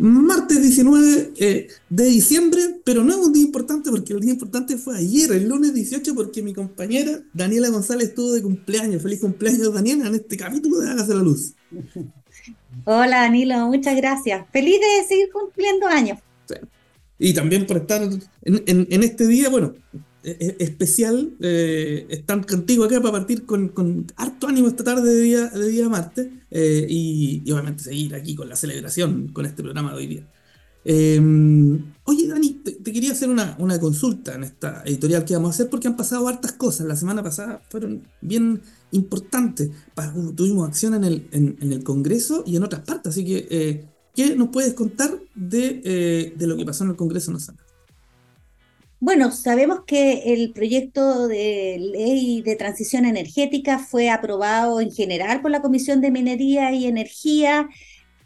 martes 19 eh, de diciembre, pero no es un día importante porque el día importante fue ayer, el lunes 18, porque mi compañera Daniela González estuvo de cumpleaños. Feliz cumpleaños, Daniela, en este capítulo de Hágase la Luz. Hola, Danilo, muchas gracias. Feliz de seguir cumpliendo años. Y también por estar en este día, bueno, especial. Eh, están contigo acá para partir con, con, harto ánimo esta tarde de día, de día martes eh, y, obviamente seguir aquí con la celebración con este programa de hoy día. Em, oye, Dani, te, quería hacer una, una, consulta en esta editorial que vamos a hacer porque han pasado hartas cosas. La semana pasada fueron bien importantes. Tuvimos acción en el, en, el Congreso y en otras partes. Así que, eh, ¿qué nos puedes contar de, de, lo que pasó en el Congreso Nacional? Bueno, sabemos que el proyecto de ley de transición energética fue aprobado en general por la Comisión de Minería y Energía,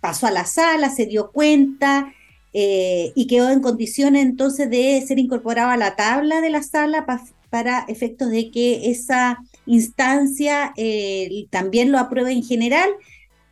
pasó a la sala, se dio cuenta eh, y quedó en condiciones entonces de ser incorporado a la tabla de la sala para efectos de que esa instancia eh, también lo apruebe en general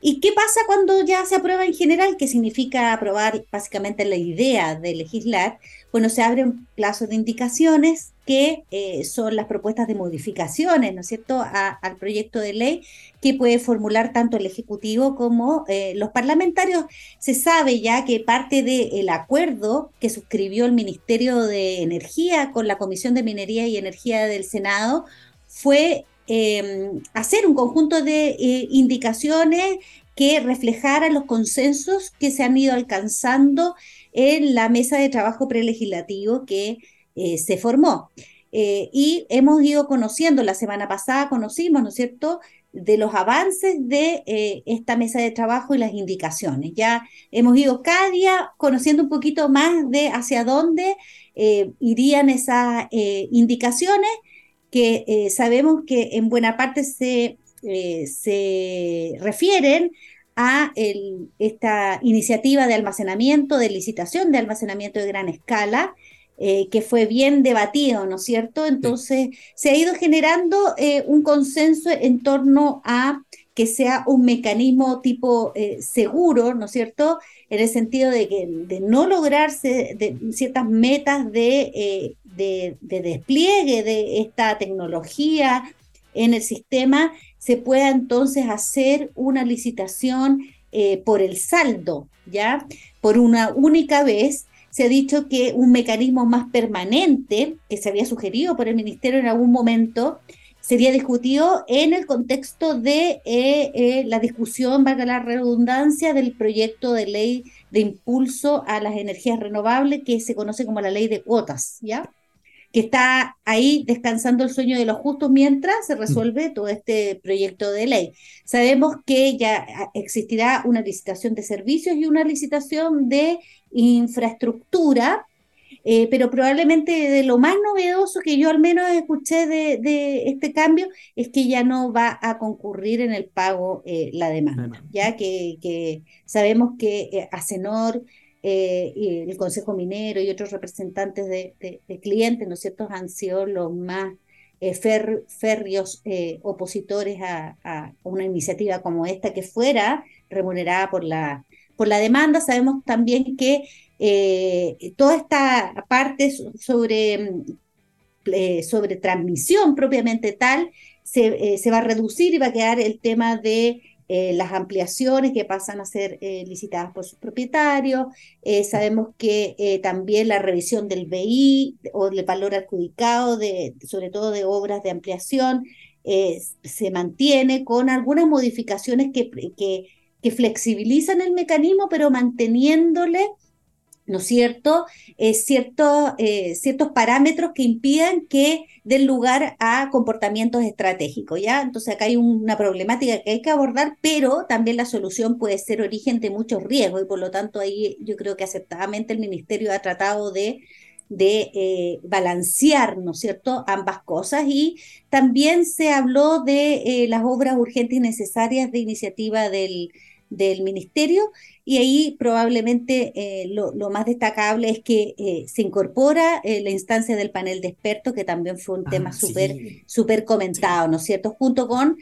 ¿Y qué pasa cuando ya se aprueba en general? ¿Qué significa aprobar básicamente la idea de legislar? Bueno, se abre un plazo de indicaciones que eh, son las propuestas de modificaciones, ¿no es cierto?, al proyecto de ley que puede formular tanto el Ejecutivo como eh, los parlamentarios. Se sabe ya que parte del acuerdo que suscribió el Ministerio de Energía con la Comisión de Minería y Energía del Senado fue Em, hacer un conjunto de eh, indicaciones que reflejaran los consensos que se han ido alcanzando en la mesa de trabajo prelegislativo que eh, se formó. Eh, y hemos ido conociendo, la semana pasada conocimos, ¿no es cierto?, de los avances de esta mesa de trabajo y las indicaciones. Ya hemos ido cada día conociendo un poquito más de hacia dónde irían esas indicaciones que eh, sabemos que en buena parte se, eh, se refieren a esta iniciativa de almacenamiento, de licitación de almacenamiento de gran escala, eh, que fue bien debatido, ¿no es cierto? Entonces, se ha ido generando un consenso en torno a que sea un mecanismo tipo seguro, ¿no es cierto? En el sentido de que de no lograrse de ciertas metas de de, despliegue de esta tecnología en el sistema, se pueda entonces hacer una licitación eh, por el saldo, ¿ya? Por una única vez. Se ha dicho que un mecanismo más permanente, que se había sugerido por el Ministerio en algún momento, sería discutido en el contexto de eh, eh, la discusión, valga la redundancia, del proyecto de ley de impulso a las energías renovables que se conoce como la ley de cuotas, ¿ya? Que está ahí descansando el sueño de los justos mientras se resuelve todo este proyecto de ley. Sabemos que ya existirá una licitación de servicios y una licitación de infraestructura, eh, pero probablemente de lo más novedoso que yo al menos escuché de, este cambio es que ya no va a concurrir en el pago eh, la demanda, ya que, sabemos que eh, Acenor eh, y el Consejo Minero y otros representantes de, clientes, ¿no es han sido los más eh, férreos eh, opositores a, una iniciativa como esta que fuera remunerada por la, por la demanda. Sabemos también que toda esta parte sobre, sobre transmisión propiamente tal se, se va a reducir y va a quedar el tema de eh, las ampliaciones que pasan a ser eh, licitadas por sus propietarios. Eh, sabemos que también la revisión del BI o del valor adjudicado, de, sobre todo de obras de ampliación, se mantiene con algunas modificaciones que, que, que flexibilizan el mecanismo, pero manteniéndole ¿no es cierto? Eh, eh, ciertos parámetros que impidan que den lugar a comportamientos estratégicos, ¿ya? Entonces acá hay una problemática que hay que abordar, pero también la solución puede ser origen de muchos riesgos y por lo tanto ahí yo creo que aceptadamente el Ministerio ha tratado de de eh, balancear, ¿no es cierto?, ambas cosas. Y también se habló de las obras urgentes y necesarias de iniciativa del, del ministerio y ahí probablemente eh, lo, más destacable es que eh, se incorpora eh, la instancia del panel de expertos, que también fue un ah, tema súper super comentado, ¿no es cierto? Junto con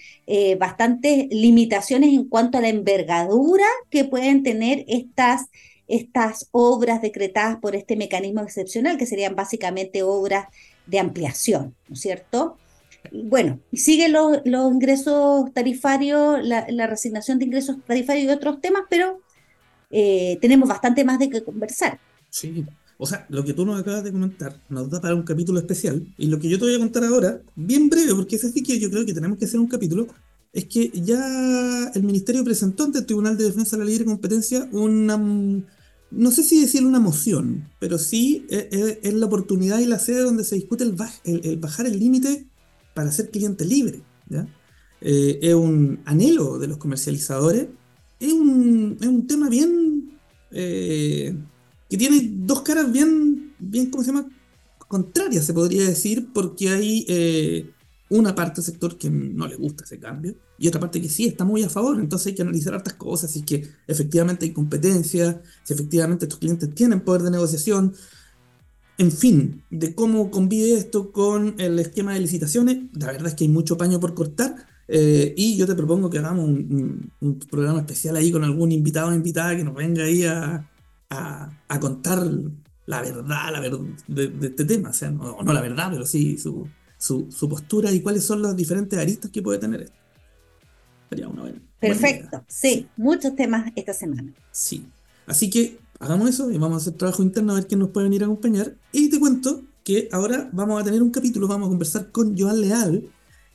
bastantes limitaciones en cuanto a la envergadura que pueden tener estas estas obras decretadas por este mecanismo excepcional, que serían básicamente obras de ampliación, ¿no es cierto? Bueno, y siguen los, ingresos tarifarios, la, resignación de ingresos tarifarios y otros temas, pero eh, tenemos bastante más de qué conversar. Sí, o sea, lo que tú nos acabas de comentar nos da para un capítulo especial, y lo que yo te voy a contar ahora, bien breve, porque es así que yo creo que tenemos que hacer un capítulo, es que ya el Ministerio presentó ante el Tribunal de Defensa de la Libre Competencia una, no sé si decir una moción, pero sí eh, eh, es, la oportunidad y la sede donde se discute el, el bajar el límite para ser cliente libre. Eh, es un anhelo de los comercializadores. Es un, es un tema bien. Eh, que tiene dos caras bien, bien, ¿cómo se llama? Contrarias, se podría decir, porque hay eh, una parte del sector que no le gusta ese cambio y otra parte que sí está muy a favor. Entonces hay que analizar estas cosas, si es que efectivamente hay competencia, si efectivamente estos clientes tienen poder de negociación en fin, de cómo convive esto con el esquema de licitaciones, la verdad es que hay mucho paño por cortar. Eh, y yo te propongo que hagamos un, programa especial ahí con algún invitado o invitada que nos venga ahí a, contar la verdad, la verdad de, este tema. O sea, no, no, la verdad, pero sí su, su, postura y cuáles son los diferentes aristas que puede tener esto. Sería una buena. Perfecto, sí, muchos temas esta semana. Sí. Así que hagamos eso y vamos a hacer trabajo interno a ver quién nos puede venir a acompañar. Y te cuento que ahora vamos a tener un capítulo, vamos a conversar con Joan Leal,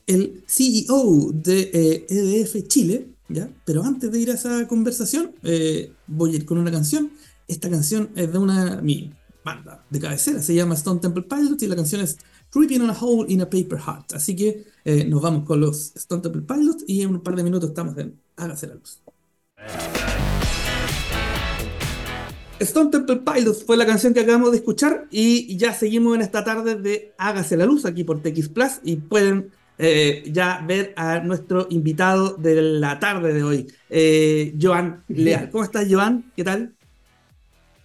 el CEO de EDF eh, e Chile, ¿ya? Pero antes de ir a esa conversación, eh, voy a ir con una canción. Esta canción es de una mi banda de cabecera, se llama Stone Temple Pilots y la canción es Creeping on a Hole in a Paper Heart. Así que eh, nos vamos con los Stone Temple Pilots y en un par de minutos estamos en Hágase la luz. Stone Temple Pilots fue la canción que acabamos de escuchar y ya seguimos en esta tarde de Hágase la Luz aquí por TX Plus y pueden eh, ya ver a nuestro invitado de la tarde de hoy, eh, Joan Leal. ¿Cómo estás, Joan? ¿Qué tal?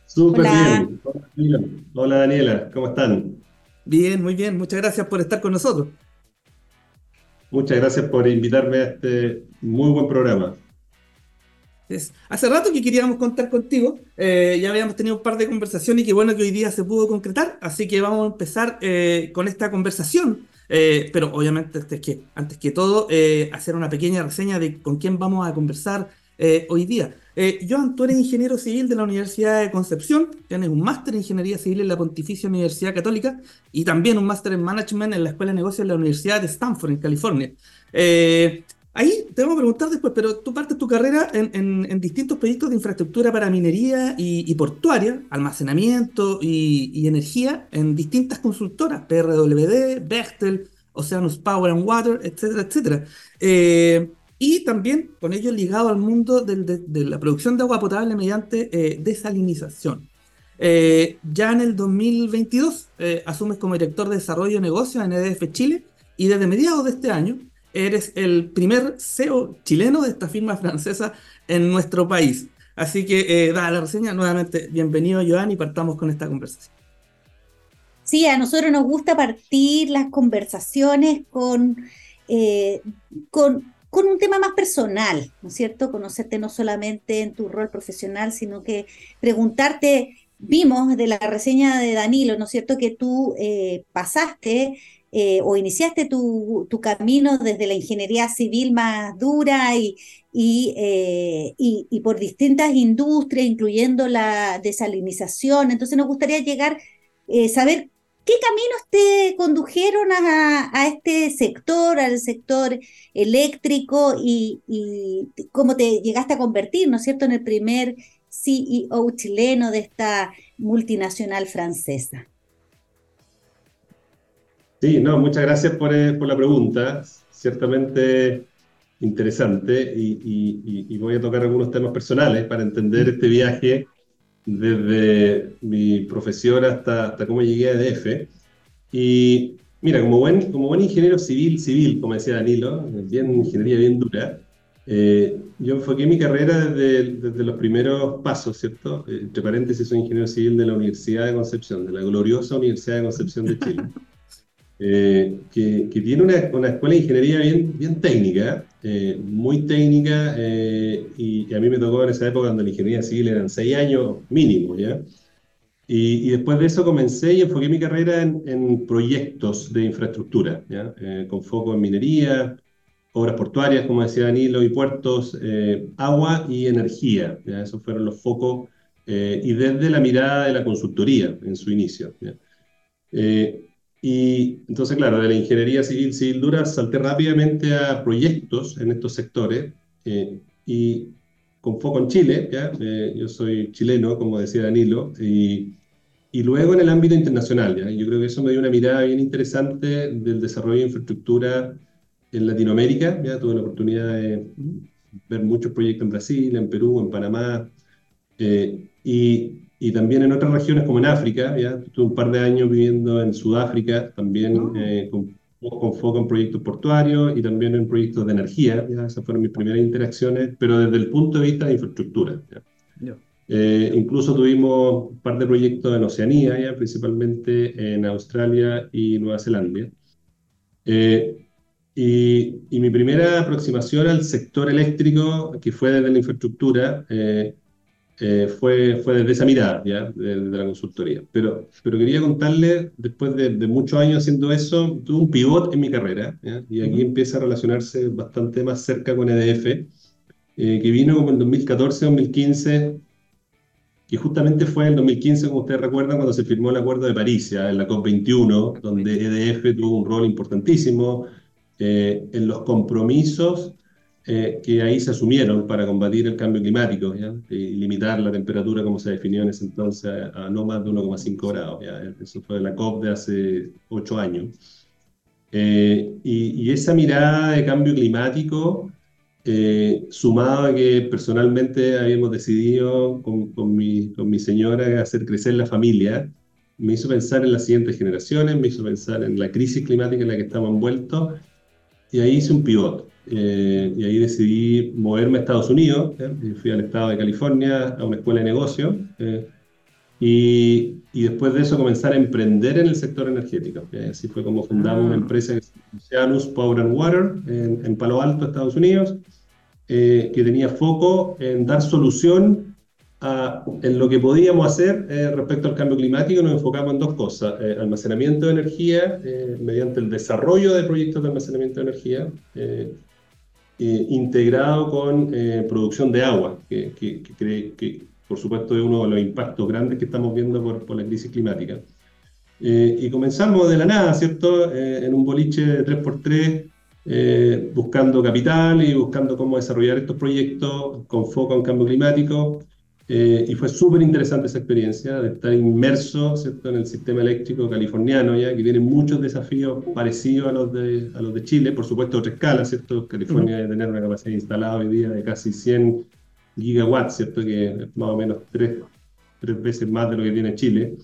Súper bien. Hola, Daniela. ¿Cómo están? Bien, muy bien. Muchas gracias por estar con nosotros. Muchas gracias por invitarme a este muy buen programa hace rato que queríamos contar contigo, eh, ya habíamos tenido un par de conversaciones y qué bueno que hoy día se pudo concretar, así que vamos a empezar eh, con esta conversación, eh, pero obviamente antes que, antes que todo hacer una pequeña reseña de con quién vamos a conversar hoy día. Joan, tú eres ingeniero civil de la Universidad de Concepción, tienes un máster en Ingeniería Civil en la Pontificia Universidad Católica y también un máster en Management en la Escuela de Negocios de la Universidad de Stanford, en California. Ahí te vamos a preguntar después, pero tú partes tu carrera en, distintos proyectos de infraestructura para minería y, portuaria, almacenamiento y, energía en distintas consultoras, PRWD, Bechtel, Oceanus Power and Water, etcétera, etcétera. Eh, y también con ello ligado al mundo de, la producción de agua potable mediante eh, desalinización. Eh, ya en el 2022 asumes como director de desarrollo de negocios en EDF Chile y desde mediados de este año eres el primer CEO chileno de esta firma francesa en nuestro país. Así que, eh, dada la reseña, nuevamente, bienvenido Joan y partamos con esta conversación. Sí, a nosotros nos gusta partir las conversaciones con, eh, con, con, un tema más personal, ¿no es cierto? Conocerte no solamente en tu rol profesional, sino que preguntarte, vimos de la reseña de Danilo, ¿no es cierto? Que tú eh, pasaste eh, o iniciaste tu, camino desde la ingeniería civil más dura y, eh, y, y, por distintas industrias, incluyendo la desalinización. Entonces nos gustaría llegar, eh, saber qué caminos te condujeron a, este sector, al sector eléctrico y, y cómo te llegaste a convertir, ¿no es cierto?, en el primer CEO chileno de esta multinacional francesa. Sí, no, muchas gracias por, eh, por la pregunta. Ciertamente interesante y, voy a tocar algunos temas personales para entender este viaje desde mi profesión hasta, hasta cómo llegué a EDF. Y mira, como buen, como buen ingeniero civil, civil, como decía Danilo, bien ingeniería bien dura, eh, yo enfoqué mi carrera desde, desde, los primeros pasos, ¿cierto? Eh, entre paréntesis, soy ingeniero civil de la Universidad de Concepción, de la gloriosa Universidad de Concepción de Chile. que, que, tiene una, una, escuela de ingeniería bien, bien técnica, muy técnica, y, a mí me tocó en esa época cuando la ingeniería civil eran seis años mínimo, ¿ya? Y, después de eso comencé y enfoqué mi carrera en, en proyectos de infraestructura, ¿ya? con foco en minería, obras portuarias, como decía Danilo, y puertos, eh, agua y energía. Esos fueron los focos, eh, y desde la mirada de la consultoría en su inicio. Eh, y entonces, claro, de la ingeniería civil, civil dura, salté rápidamente a proyectos en estos sectores, y con foco en Chile, yo soy chileno, como decía Danilo, y, y luego en el ámbito internacional. ¿ya? Yo creo que eso me dio una mirada bien interesante del desarrollo de infraestructura en Latinoamérica, ya tuve la oportunidad de ver muchos proyectos en Brasil, en Perú, en Panamá, eh, y, y, también en otras regiones como en África, ya tuve un par de años viviendo en Sudáfrica, también oh. eh, con, con, foco en proyectos portuarios y también en proyectos de energía, ya esas fueron mis primeras interacciones, pero desde el punto de vista de infraestructura. Eh, incluso tuvimos un par de proyectos en Oceanía, ya, principalmente en Australia y Nueva Zelanda. Eh, y, mi primera aproximación al sector eléctrico, que fue desde la infraestructura, eh, eh, fue, fue desde esa mirada, ¿ya? De, la consultoría. Pero, pero quería contarle, después de, muchos años haciendo eso, tuve un pivot en mi carrera, y aquí empieza a relacionarse bastante más cerca con EDF, eh, que vino como en 2014-2015, y justamente fue en 2015, como ustedes recuerdan, cuando se firmó el Acuerdo de París, ¿ya? en la COP21, donde EDF tuvo un rol importantísimo, eh, en los compromisos eh, que ahí se asumieron para combatir el cambio climático y limitar la temperatura como se definió en ese entonces a, no más de 1,5 grados. Eso fue la COP de hace ocho años. Eh, y, esa mirada de cambio climático, sumado a que personalmente habíamos decidido con, con, mi, con mi señora hacer crecer la familia, me hizo pensar en las siguientes generaciones, me hizo pensar en la crisis climática en la que estamos envueltos y ahí hice un pivot. Eh, y ahí decidí moverme a Estados Unidos. Fui al estado de California a una escuela de negocio. Eh, y, y, después de eso comenzar a emprender en el sector energético. así fue como fundamos una ah. empresa que se llama Oceanus Power and Water en, en Palo Alto, Estados Unidos, eh, que tenía foco en dar solución en lo que podíamos hacer eh, respecto al cambio climático, nos enfocamos en dos cosas. Eh, almacenamiento de energía, eh, mediante el desarrollo de proyectos de almacenamiento de energía, integrado con producción de agua, que, que, que, por supuesto es uno de los impactos grandes que estamos viendo por, por la crisis climática. y comenzamos de la nada, ¿cierto? en un boliche de 3x3, buscando capital y buscando cómo desarrollar estos proyectos con foco en cambio climático. Eh, y fue súper interesante esa experiencia de estar inmerso ¿cierto? en el sistema eléctrico californiano, ya que tiene muchos desafíos parecidos a los de, a los de Chile, por supuesto otra escala, ¿cierto? California debe tener una capacidad instalada hoy día de casi 100 gigawatts, ¿cierto? que es más o menos tres, tres veces más de lo que tiene Chile.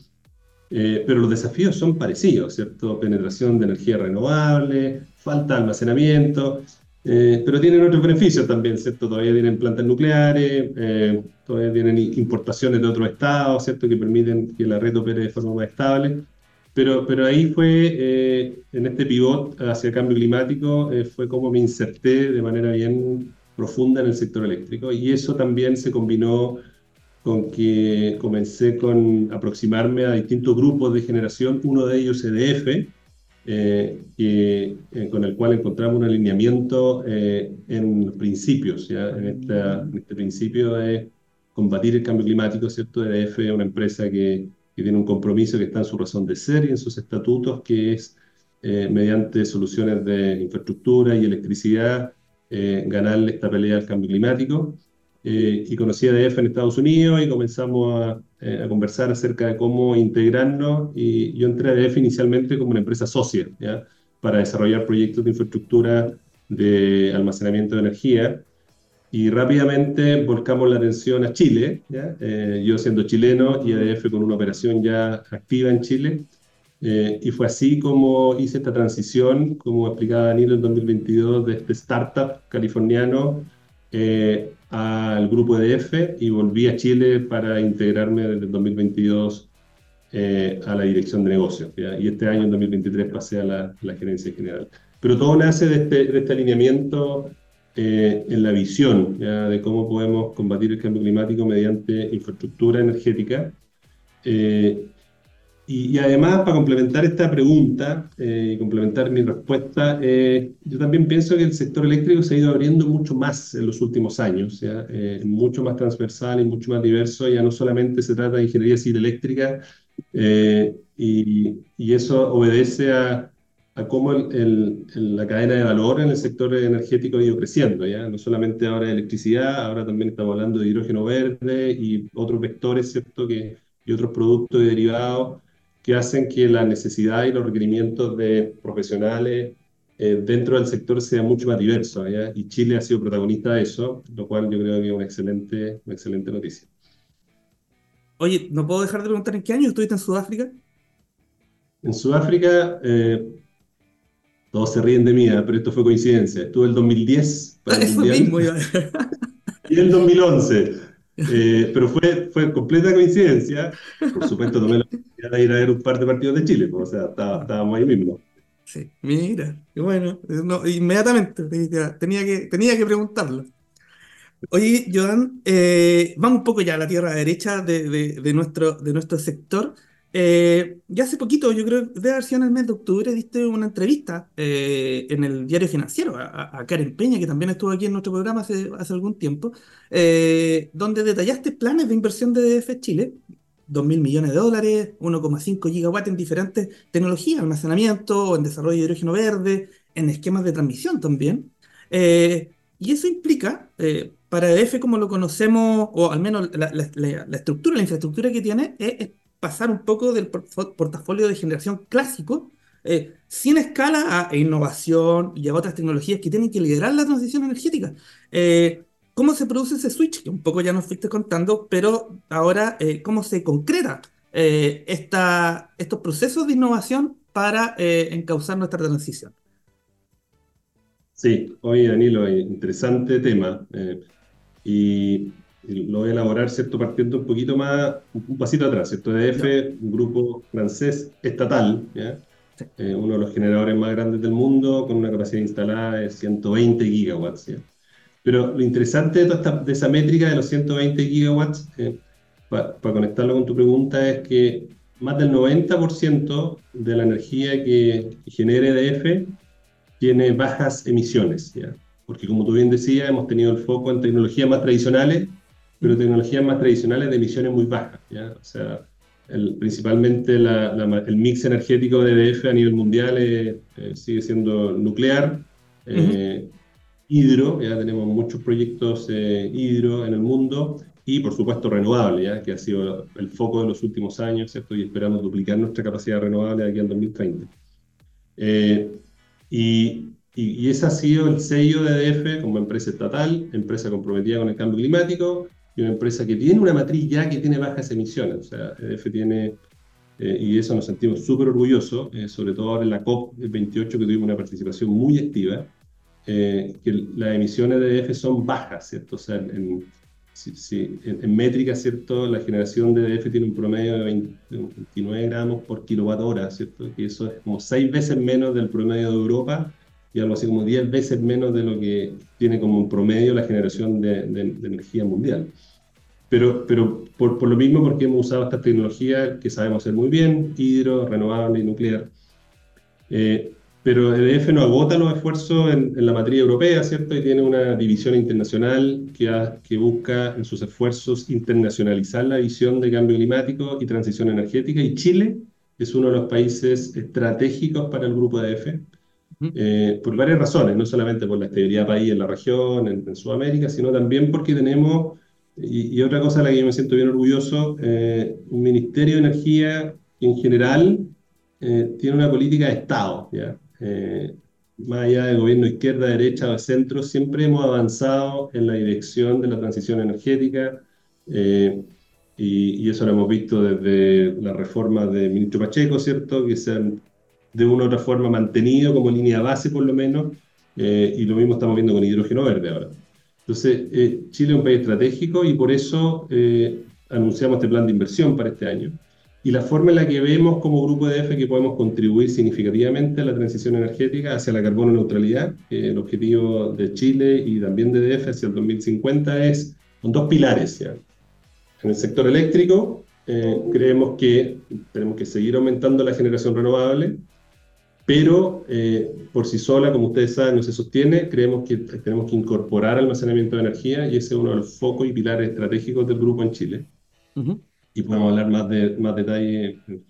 Eh, pero los desafíos son parecidos, ¿cierto? Penetración de energía renovable, falta de almacenamiento, eh, pero tienen otros beneficios también, ¿cierto? Todavía tienen plantas nucleares, eh, todavía tienen importaciones de otros estados, ¿cierto? Que permiten que la red opere de forma más estable. Pero, pero ahí fue, eh, en este pivot hacia el cambio climático, fue como me inserté de manera bien profunda en el sector eléctrico. Y eso también se combinó con que comencé con aproximarme a distintos grupos de generación, uno de ellos EDF, eh, eh, con el cual encontramos un alineamiento eh, en principios, ¿ya? En, esta, este principio de combatir el cambio climático, ¿cierto? EDF es una empresa que, que, tiene un compromiso que está en su razón de ser y en sus estatutos, que es mediante soluciones de infraestructura y electricidad, ganarle esta pelea al cambio climático. Y conocí a EDF en Estados Unidos y comenzamos a eh, a conversar acerca de cómo integrarnos y yo entré a EDF inicialmente como una empresa socia ¿ya? para desarrollar proyectos de infraestructura de almacenamiento de energía y rápidamente volcamos la atención a Chile, ¿ya? Eh, yo siendo chileno y EDF con una operación ya activa en Chile. Eh, y fue así como hice esta transición, como explicaba Danilo en 2022, de este startup californiano eh, al grupo EDF y volví a Chile para integrarme desde el 2022 a la dirección de negocios. Y este año, en 2023, pasé a la, gerencia general. Pero todo nace de este, de este alineamiento eh, en la visión de cómo podemos combatir el cambio climático mediante infraestructura energética. Eh, y, además, para complementar esta pregunta eh, y complementar mi respuesta, yo también pienso que el sector eléctrico se ha ido abriendo mucho más en los últimos años, ¿ya? mucho más transversal y mucho más diverso. Ya no solamente se trata de ingeniería civil eléctrica, y, y eso obedece a a cómo la cadena de valor en el sector energético ha ido creciendo, ¿ya? No solamente ahora de electricidad, ahora también estamos hablando de hidrógeno verde y otros vectores, ¿cierto? Que, y otros productos y derivados que hacen que la necesidad y los requerimientos de profesionales eh, dentro del sector sea mucho más diverso, ¿ya? Y Chile ha sido protagonista de eso, lo cual yo creo que es una excelente, una excelente noticia. Oye, no puedo dejar de preguntar en qué año estuviste en Sudáfrica. En Sudáfrica, eh, todos se ríen de mí, ¿eh? pero esto fue coincidencia. Estuve el 2010 para el Mismo, y el 2011. Eh, pero fue, fue completa coincidencia. Por supuesto, tomé la oportunidad de ir a ver un par de partidos de Chile, pues, o sea, estábamos ahí mismo. Sí, mira, y bueno, inmediatamente tenía que, tenía que preguntarlo. Oye, Joan, eh, vamos un poco ya a la tierra derecha de, de, nuestro, de nuestro sector. Eh, ya hace poquito, yo creo, de haber sido en el mes de octubre, diste una entrevista eh, en el diario financiero a, Karen Peña, que también estuvo aquí en nuestro programa hace, algún tiempo, eh, donde detallaste planes de inversión de DF Chile, 2 mil millones de dólares, 1,5 gigawatts en diferentes tecnologías, almacenamiento, en desarrollo de hidrógeno verde, en esquemas de transmisión también. y eso implica, para EDF como lo conocemos, o al menos la, estructura, la infraestructura que tiene, es pasar un poco del portafolio de generación clásico, eh, sin escala a innovación y a otras tecnologías que tienen que liderar la transición energética. Eh, ¿Cómo se produce ese switch? Que un poco ya nos fuiste contando, pero ahora, eh, ¿cómo se concreta esta, estos procesos de innovación para encauzar nuestra transición? Sí, oye Danilo, interesante tema. y lo voy a elaborar, ¿cierto? Partiendo un poquito más, un pasito atrás, ¿cierto? EDF, un grupo francés estatal, ¿ya? Eh, uno de los generadores más grandes del mundo, con una capacidad instalada de 120 gigawatts. Pero lo interesante de, de esa métrica de los 120 gigawatts, eh, para conectarlo con tu pregunta, es que más del 90% de la energía que, que genera EDF tiene bajas emisiones. Porque como tú bien decías, hemos tenido el foco en tecnologías más tradicionales pero tecnologías más tradicionales de emisiones muy bajas. ¿ya? O sea, el, principalmente el mix energético de EDF a nivel mundial eh, sigue siendo nuclear, eh, hidro, ya tenemos muchos proyectos eh, hidro en el mundo, y por supuesto renovable, ¿ya? que ha sido el foco de los últimos años, ¿cierto? y esperamos duplicar nuestra capacidad renovable de aquí al 2030. y, y, ese ha sido el sello de EDF como empresa estatal, empresa comprometida con el cambio climático, y una empresa que tiene una matriz ya que tiene bajas emisiones. O sea, EDF tiene, eh, y eso nos sentimos súper orgullosos, eh, sobre todo ahora en la COP28 que tuvimos una participación muy activa, eh, que las emisiones de EDF son bajas, ¿cierto? O sea, en, en, métrica, ¿cierto? La generación de EDF tiene un promedio de, 29 gramos por kilowatt hora, ¿cierto? Que eso es como 6 veces menos del promedio de Europa y algo así como 10 veces menos de lo que tiene como un promedio la generación de, de energía mundial. Pero, pero por, por, lo mismo, porque hemos usado esta tecnología que sabemos hacer muy bien, hidro, renovable y nuclear. Eh, pero EDF no agota los esfuerzos en, la materia europea, ¿cierto? Y tiene una división internacional que, que busca en sus esfuerzos internacionalizar la visión de cambio climático y transición energética. Y Chile es uno de los países estratégicos para el grupo EDF, eh, por varias razones, no solamente por la estabilidad país en la región, en, en Sudamérica, sino también porque tenemos y, otra cosa de la que yo me siento bien orgulloso, eh, un Ministerio de Energía en general eh, tiene una política de Estado, ¿ya? Eh, más allá de gobierno izquierda, derecha o centro, siempre hemos avanzado en la dirección de la transición energética y, y, eso lo hemos visto desde la reforma del ministro Pacheco, ¿cierto? Que se han de una u otra forma mantenido como línea base por lo menos y lo mismo estamos viendo con hidrógeno verde ahora. Entonces, eh, Chile es un país estratégico y por eso eh, anunciamos este plan de inversión para este año. y la forma en la que vemos como grupo de EDF que podemos contribuir significativamente a la transición energética hacia la carbono neutralidad, el objetivo de Chile y también de EDF hacia el 2050 es con dos pilares. ¿ya? En el sector eléctrico, eh, creemos que tenemos que seguir aumentando la generación renovable, pero eh, por sí sola, como ustedes saben, no se sostiene. Creemos que tenemos que incorporar almacenamiento de energía y ese es uno de los focos y pilares estratégicos del grupo en Chile. Y podemos hablar más de más detalle en,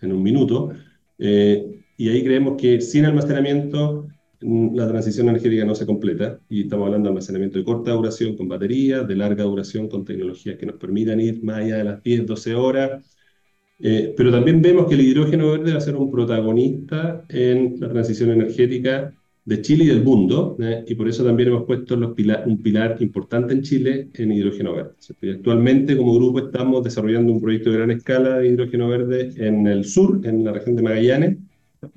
en, un minuto. Eh, y ahí creemos que sin almacenamiento mm, la transición energética no se completa y estamos hablando de almacenamiento de corta duración con baterías, de larga duración con tecnologías que nos permitan ir más allá de las 10, 12 horas eh, pero también vemos que el hidrógeno verde va a ser un protagonista en la transición energética de Chile y del mundo, ¿eh? y por eso también hemos puesto los un pilar importante en Chile en hidrógeno verde. actualmente como grupo estamos desarrollando un proyecto de gran escala de hidrógeno verde en el sur, en la región de Magallanes,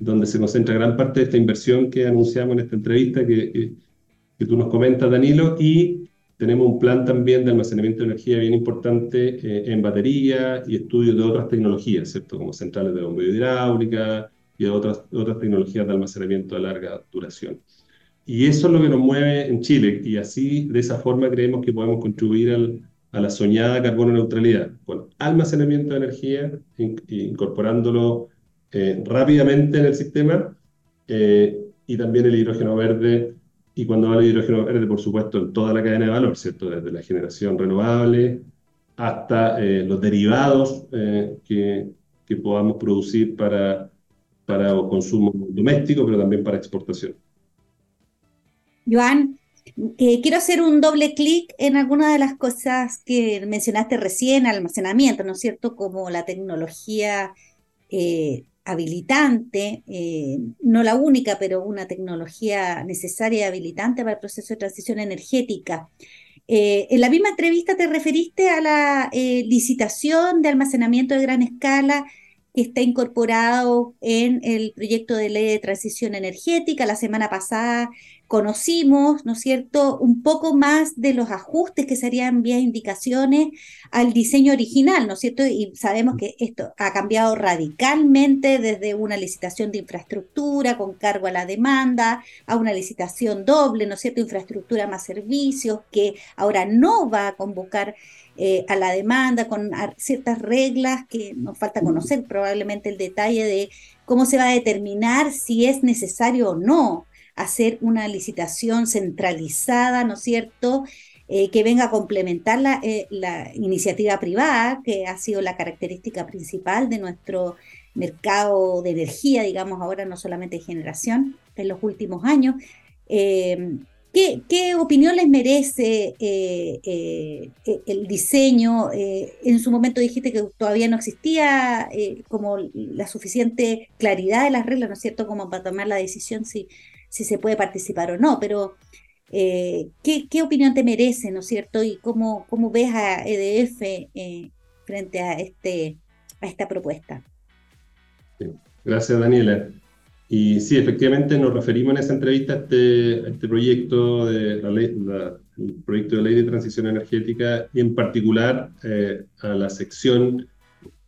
donde se concentra gran parte de esta inversión que anunciamos en esta entrevista que, que, que tú nos comentas, Danilo, y tenemos un plan también de almacenamiento de energía bien importante eh, en batería y estudios de otras tecnologías, ¿cierto? Como centrales de bombeo hidráulica y otras, otras tecnologías de almacenamiento a larga duración. Y eso es lo que nos mueve en Chile y así, de esa forma, creemos que podemos contribuir a la soñada carbono neutralidad, con almacenamiento de energía, incorporándolo eh, rápidamente en el sistema eh, y también el hidrógeno verde y cuando hablo de hidrógeno verde, por supuesto, en toda la cadena de valor, ¿cierto? Desde la generación renovable hasta eh, los derivados eh, que, que, podamos producir para, para consumo doméstico, pero también para exportación. Joan, eh, quiero hacer un doble clic en alguna de las cosas que mencionaste recién, almacenamiento, ¿no es cierto? Como la tecnología habilitante, eh, no la única, pero una tecnología necesaria y habilitante para el proceso de transición energética. Eh, en la misma entrevista te referiste a la eh, licitación de almacenamiento de gran escala que está incorporado en el proyecto de ley de transición energética. La semana pasada conocimos, ¿no es cierto?, un poco más de los ajustes que serían vía indicaciones al diseño original, ¿no es cierto? Y sabemos que esto ha cambiado radicalmente desde una licitación de infraestructura con cargo a la demanda a una licitación doble, ¿no es cierto?, infraestructura más servicios, que ahora no va a convocar eh, a la demanda con ciertas reglas que nos falta conocer probablemente el detalle de cómo se va a determinar si es necesario o no hacer una licitación centralizada, ¿no es cierto? Eh, que venga a complementar la, eh, la, iniciativa privada, que ha sido la característica principal de nuestro mercado de energía, digamos, ahora no solamente de generación, en los últimos años. Eh, ¿qué, ¿qué, opinión les merece el diseño? en su momento dijiste que todavía no existía como la suficiente claridad de las reglas, ¿no es cierto?, como para tomar la decisión si si se puede participar o no, pero eh, ¿qué, opinión te merece, ¿no es cierto? Y cómo, cómo ves a EDF eh, frente a, este, a esta propuesta. Gracias, Daniela. Y sí, efectivamente nos referimos en esa entrevista a este, este proyecto de la ley, el proyecto de ley de transición energética y en particular eh, a la sección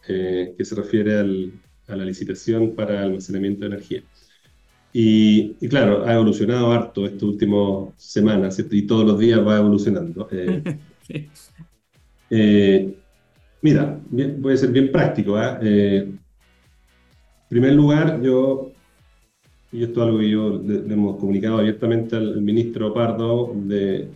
que se refiere a la licitación para almacenamiento de energía. Y, claro, ha evolucionado harto estas últimas semanas, y todos los días va evolucionando. Eh, eh, mira, voy a ser bien práctico. ¿ah? Eh, en primer lugar, yo, y esto es algo que yo le, hemos comunicado abiertamente al, ministro Pardo, de,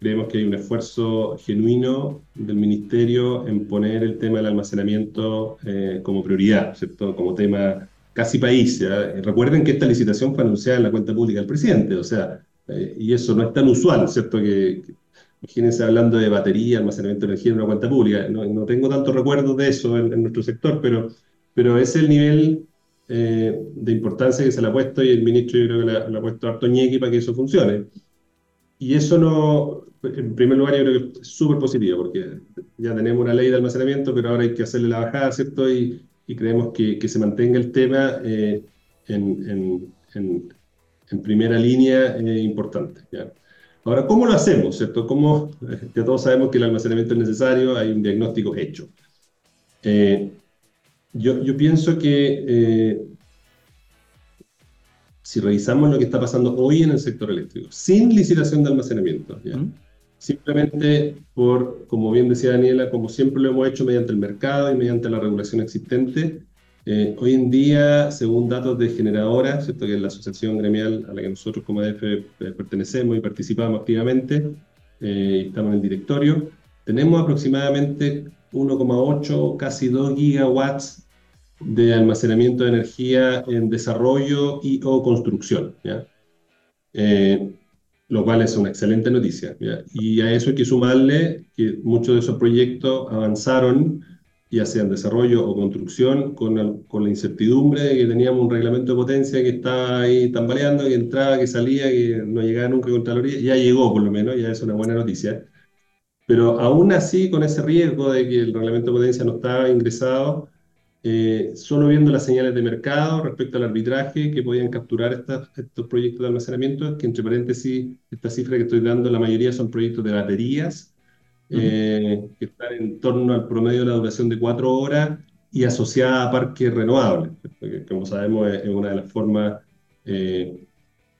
creemos que hay un esfuerzo genuino del ministerio en poner el tema del almacenamiento como prioridad, ¿cierto? como tema casi país. Recuerden que esta licitación fue anunciada en la cuenta pública del presidente, o sea, eh, y eso no es tan usual, ¿cierto? Que, imagínense hablando de batería, almacenamiento de energía en una cuenta pública. No, no tengo tanto recuerdo de eso en, nuestro sector, pero, pero es el nivel eh, de importancia que se le ha puesto y el ministro yo creo que le, ha puesto harto ñequi para que eso funcione. Y eso no, en primer lugar, yo creo que es súper positivo, porque ya tenemos una ley de almacenamiento, pero ahora hay que hacerle la bajada, ¿cierto? Y, y creemos que, que se mantenga el tema eh, en, en, en, primera línea eh, importante. ¿ya? Ahora, ¿cómo lo hacemos? ¿cierto? ¿Cómo, ya todos sabemos que el almacenamiento es necesario, hay un diagnóstico hecho. Eh, yo, yo, pienso que eh, si revisamos lo que está pasando hoy en el sector eléctrico, sin licitación de almacenamiento, simplemente por, como bien decía Daniela, como siempre lo hemos hecho mediante el mercado y mediante la regulación existente, eh, hoy en día, según datos de Generadora, ¿cierto? que es la asociación gremial a la que nosotros como ADF eh, pertenecemos y participamos activamente, eh, estamos en el directorio, tenemos aproximadamente 1,8, casi 2 gigawatts de almacenamiento de energía en desarrollo y o construcción, ¿ya? Lo cual es una excelente noticia. Y a eso hay que sumarle que muchos de esos proyectos avanzaron ya sea en desarrollo o construcción, con, con, la incertidumbre de que teníamos un reglamento de potencia que estaba ahí tambaleando, que entraba, que salía, que no llegaba nunca con Contraloría, ya llegó por lo menos, ya es una buena noticia. Pero aún así, con ese riesgo de que el reglamento de potencia no estaba ingresado, eh, solo viendo las señales de mercado respecto al arbitraje que podían capturar estos proyectos de almacenamiento, que entre paréntesis, esta cifra que estoy dando, la mayoría son proyectos de baterías, eh, que están en torno al promedio de la duración de cuatro horas y asociada a parques renovables, que como sabemos es una de las formas eh,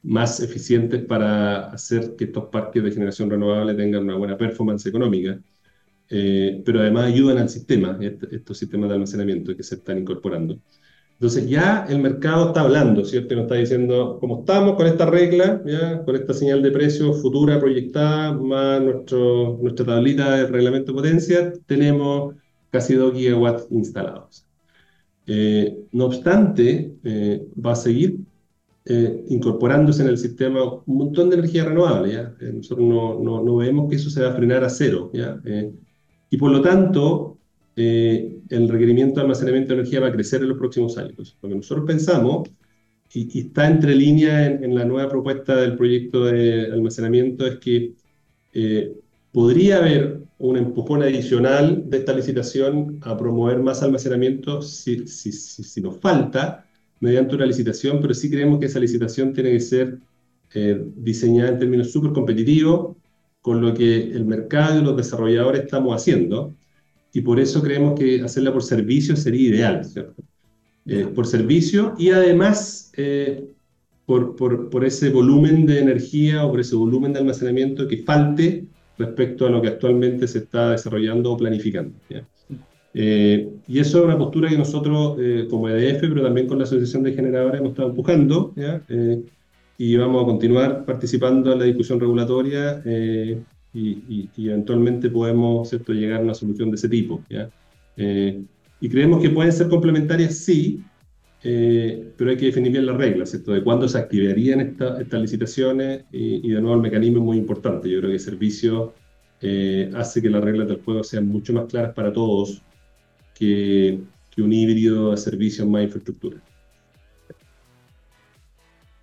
más eficientes para hacer que estos parques de generación renovable tengan una buena performance económica, eh, pero además ayudan al sistema, estos sistemas de almacenamiento que se están incorporando. Entonces ya el mercado está hablando, ¿cierto? Nos está diciendo, como estamos con esta regla, ¿ya? con esta señal de precio futura proyectada, más nuestro, nuestra tablita de reglamento de potencia, tenemos casi 2 gigawatts instalados. Eh, no obstante, eh, va a seguir eh, incorporándose en el sistema un montón de energía renovable. ¿ya? nosotros no, no, no, vemos que eso se va a frenar a cero. ¿ya? Y por lo tanto, eh, el requerimiento de almacenamiento de energía va a crecer en los próximos años. Lo que nosotros pensamos, y, está entre línea en, la nueva propuesta del proyecto de almacenamiento, es que eh, podría haber un empujón adicional de esta licitación a promover más almacenamiento si, si, si, nos falta mediante una licitación, pero sí creemos que esa licitación tiene que ser eh, diseñada en términos súper competitivos con lo que el mercado y los desarrolladores estamos haciendo y por eso creemos que hacerla por servicio sería ideal, ¿cierto? Eh, por servicio y además eh, por, por, por, ese volumen de energía o por ese volumen de almacenamiento que falte respecto a lo que actualmente se está desarrollando o planificando. Eh, y eso es una postura que nosotros como EDF, pero también con la Asociación de Generadores hemos estado empujando y vamos a continuar participando en la discusión regulatoria y, eventualmente podemos ¿cierto? llegar a una solución de ese tipo. ¿ya? Eh, y creemos que pueden ser complementarias, sí, eh, pero hay que definir bien las reglas, ¿cierto? De cuándo se activarían estas licitaciones y, de nuevo el mecanismo es muy importante. Yo creo que el servicio eh, hace que las reglas del juego sean mucho más claras para todos que, que un híbrido de servicios más infraestructura.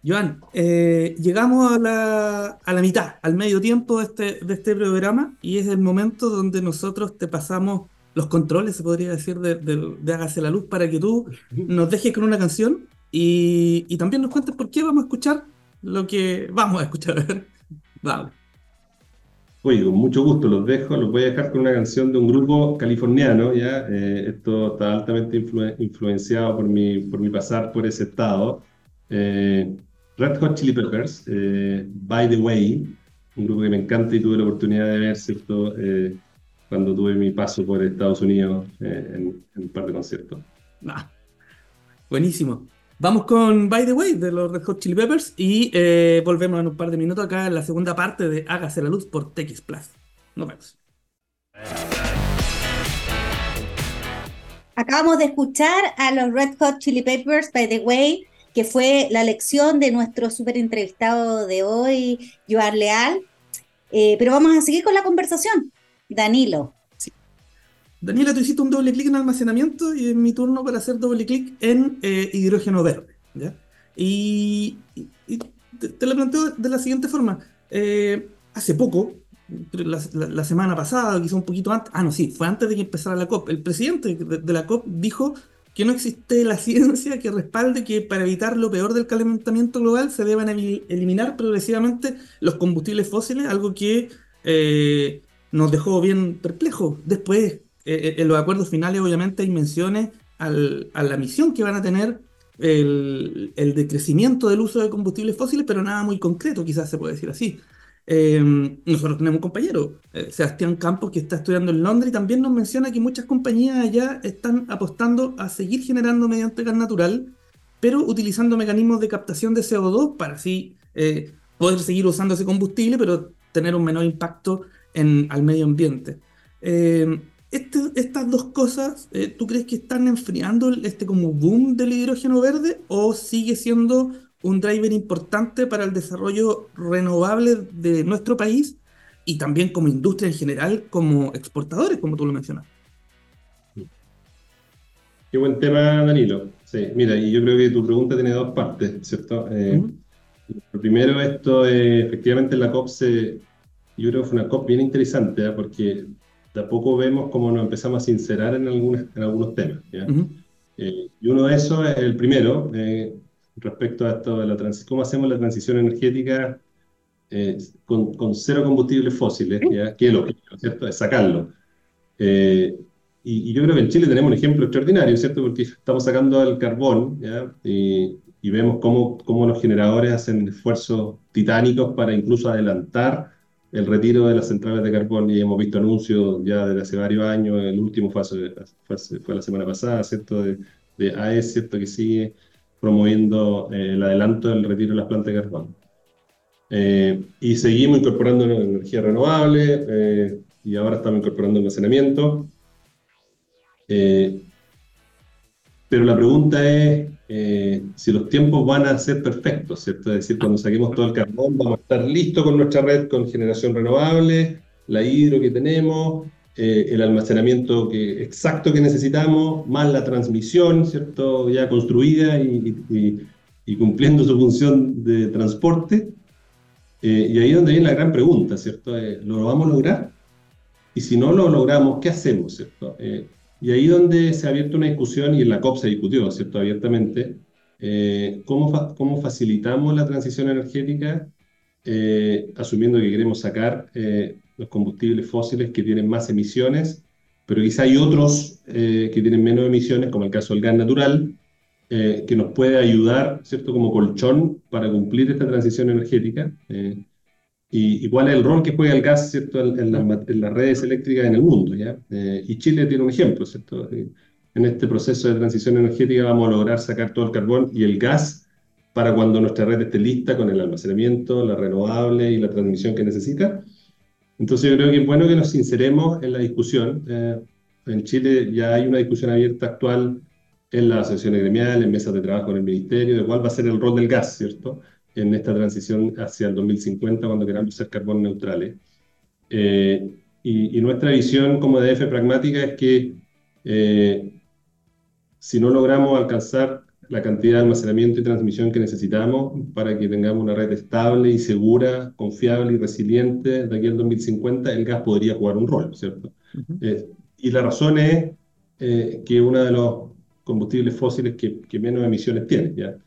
Joan, eh, llegamos a la, a la, mitad, al medio tiempo de este, de este programa y es el momento donde nosotros te pasamos los controles, se podría decir, de, de, Hágase la Luz para que tú nos dejes con una canción y, y, también nos cuentes por qué vamos a escuchar lo que vamos a escuchar. vamos. Oye, con mucho gusto los dejo, los voy a dejar con una canción de un grupo californiano, ¿ya? Eh, esto está altamente influenciado por mi, por mi pasar por ese estado. Eh, Red Hot Chili Peppers, eh, By the Way, un grupo que me encanta y tuve la oportunidad de ver, ¿cierto? Eh, cuando tuve mi paso por Estados Unidos eh, en, un par de conciertos. Ah, buenísimo. Vamos con By the Way de los Red Hot Chili Peppers y volvemos en un par de minutos acá en la segunda parte de Hágase la Luz por TX Plus. Nos vemos. Acabamos de escuchar a los Red Hot Chili Peppers, By the Way, que fue la lección de nuestro súper entrevistado de hoy, Joar Leal. Eh, pero vamos a seguir con la conversación. Danilo. Sí. Danilo, tú hiciste un doble clic en almacenamiento y es mi turno para hacer doble clic en eh, hidrógeno verde. Y, te, lo planteo de la siguiente forma. Eh, hace poco, la, semana pasada, quizá un poquito antes, ah, no, sí, fue antes de que empezara la COP, el presidente de la COP dijo que no existe la ciencia que respalde que para evitar lo peor del calentamiento global se deban eliminar progresivamente los combustibles fósiles, algo que eh, nos dejó bien perplejos. Después en los acuerdos finales obviamente hay menciones a la misión que van a tener el, el decrecimiento del uso de combustibles fósiles, pero nada muy concreto, quizás se puede decir así. Em, nosotros tenemos un compañero, eh, Sebastián Campos, que está estudiando en Londres y también nos menciona que muchas compañías allá están apostando a seguir generando mediante gas natural, pero utilizando mecanismos de captación de CO2 para así eh, poder seguir usando ese combustible, pero tener un menor impacto en, al medio ambiente. Em, este, estas dos cosas, eh, ¿tú crees que están enfriando este como boom del hidrógeno verde o sigue siendo un driver importante para el desarrollo renovable de nuestro país y también como industria en general, como exportadores, como tú lo mencionas? Qué buen tema, Danilo. Sí, mira, y yo creo que tu pregunta tiene dos partes, ¿cierto? Eh, Lo primero, esto, eh, efectivamente, la COP se, yo creo que fue una COP bien interesante, ¿eh? porque de a poco vemos cómo nos empezamos a sincerar en, algunos, en algunos temas. Eh, y uno de esos es el primero, eh, respecto a esto de la transición, cómo hacemos la transición energética eh, con, con, cero combustibles fósiles, ¿ya? que es lo ¿cierto? Es sacarlo. Y, y, yo creo que en Chile tenemos un ejemplo extraordinario, ¿cierto? Porque estamos sacando el carbón, ¿ya? Y, y vemos cómo, cómo los generadores hacen esfuerzos titánicos para incluso adelantar el retiro de las centrales de carbón y hemos visto anuncios ya desde hace varios años, el último fue, fue, la semana pasada, ¿cierto? De, de, AES, ¿cierto? Que sigue promoviendo eh, el adelanto del retiro de las plantas de carbón. Eh, y seguimos incorporando energía renovable eh, y ahora estamos incorporando almacenamiento. pero la pregunta es, si los tiempos van a ser perfectos, ¿cierto? Es decir, cuando saquemos todo el carbón, vamos a estar listos con nuestra red con generación renovable, la hidro que tenemos, eh, el almacenamiento que, exacto que necesitamos, más la transmisión, ¿cierto? Ya construida y, y, cumpliendo su función de transporte. Eh, y ahí es donde viene la gran pregunta, ¿cierto? ¿Lo vamos a lograr? Y si no lo logramos, ¿qué hacemos, ¿cierto? Y ahí donde se ha abierto una discusión, y en la COP se discutió, ¿cierto?, abiertamente, eh, ¿cómo, ¿cómo, facilitamos la transición energética eh, asumiendo que queremos sacar eh, los combustibles fósiles que tienen más emisiones, pero quizá hay otros que tienen menos emisiones, como el caso del gas natural, que nos puede ayudar, ¿cierto?, como colchón para cumplir esta transición energética y, cuál es el rol que juega el gas ¿cierto? En, las redes eléctricas en el mundo. ¿ya? Eh, y Chile tiene un ejemplo. ¿cierto? Eh, en este proceso de transición energética vamos a lograr sacar todo el carbón y el gas para cuando nuestra red esté lista con el almacenamiento, la renovable y la transmisión que necesita. Entonces yo creo que es bueno que nos sinceremos en la discusión. Eh, en Chile ya hay una discusión abierta actual en las asociaciones gremiales, en mesas de trabajo en el ministerio, de cuál va a ser el rol del gas, ¿cierto? en esta transición hacia el 2050 cuando queramos ser carbón neutrales. Eh, y, nuestra visión como DF pragmática es que eh, si no logramos alcanzar la cantidad de almacenamiento y transmisión que necesitamos para que tengamos una red estable y segura, confiable y resiliente de aquí al 2050, el gas podría jugar un rol, ¿cierto? Eh, y la razón es que uno de los combustibles fósiles que, que menos emisiones tiene, ¿ya?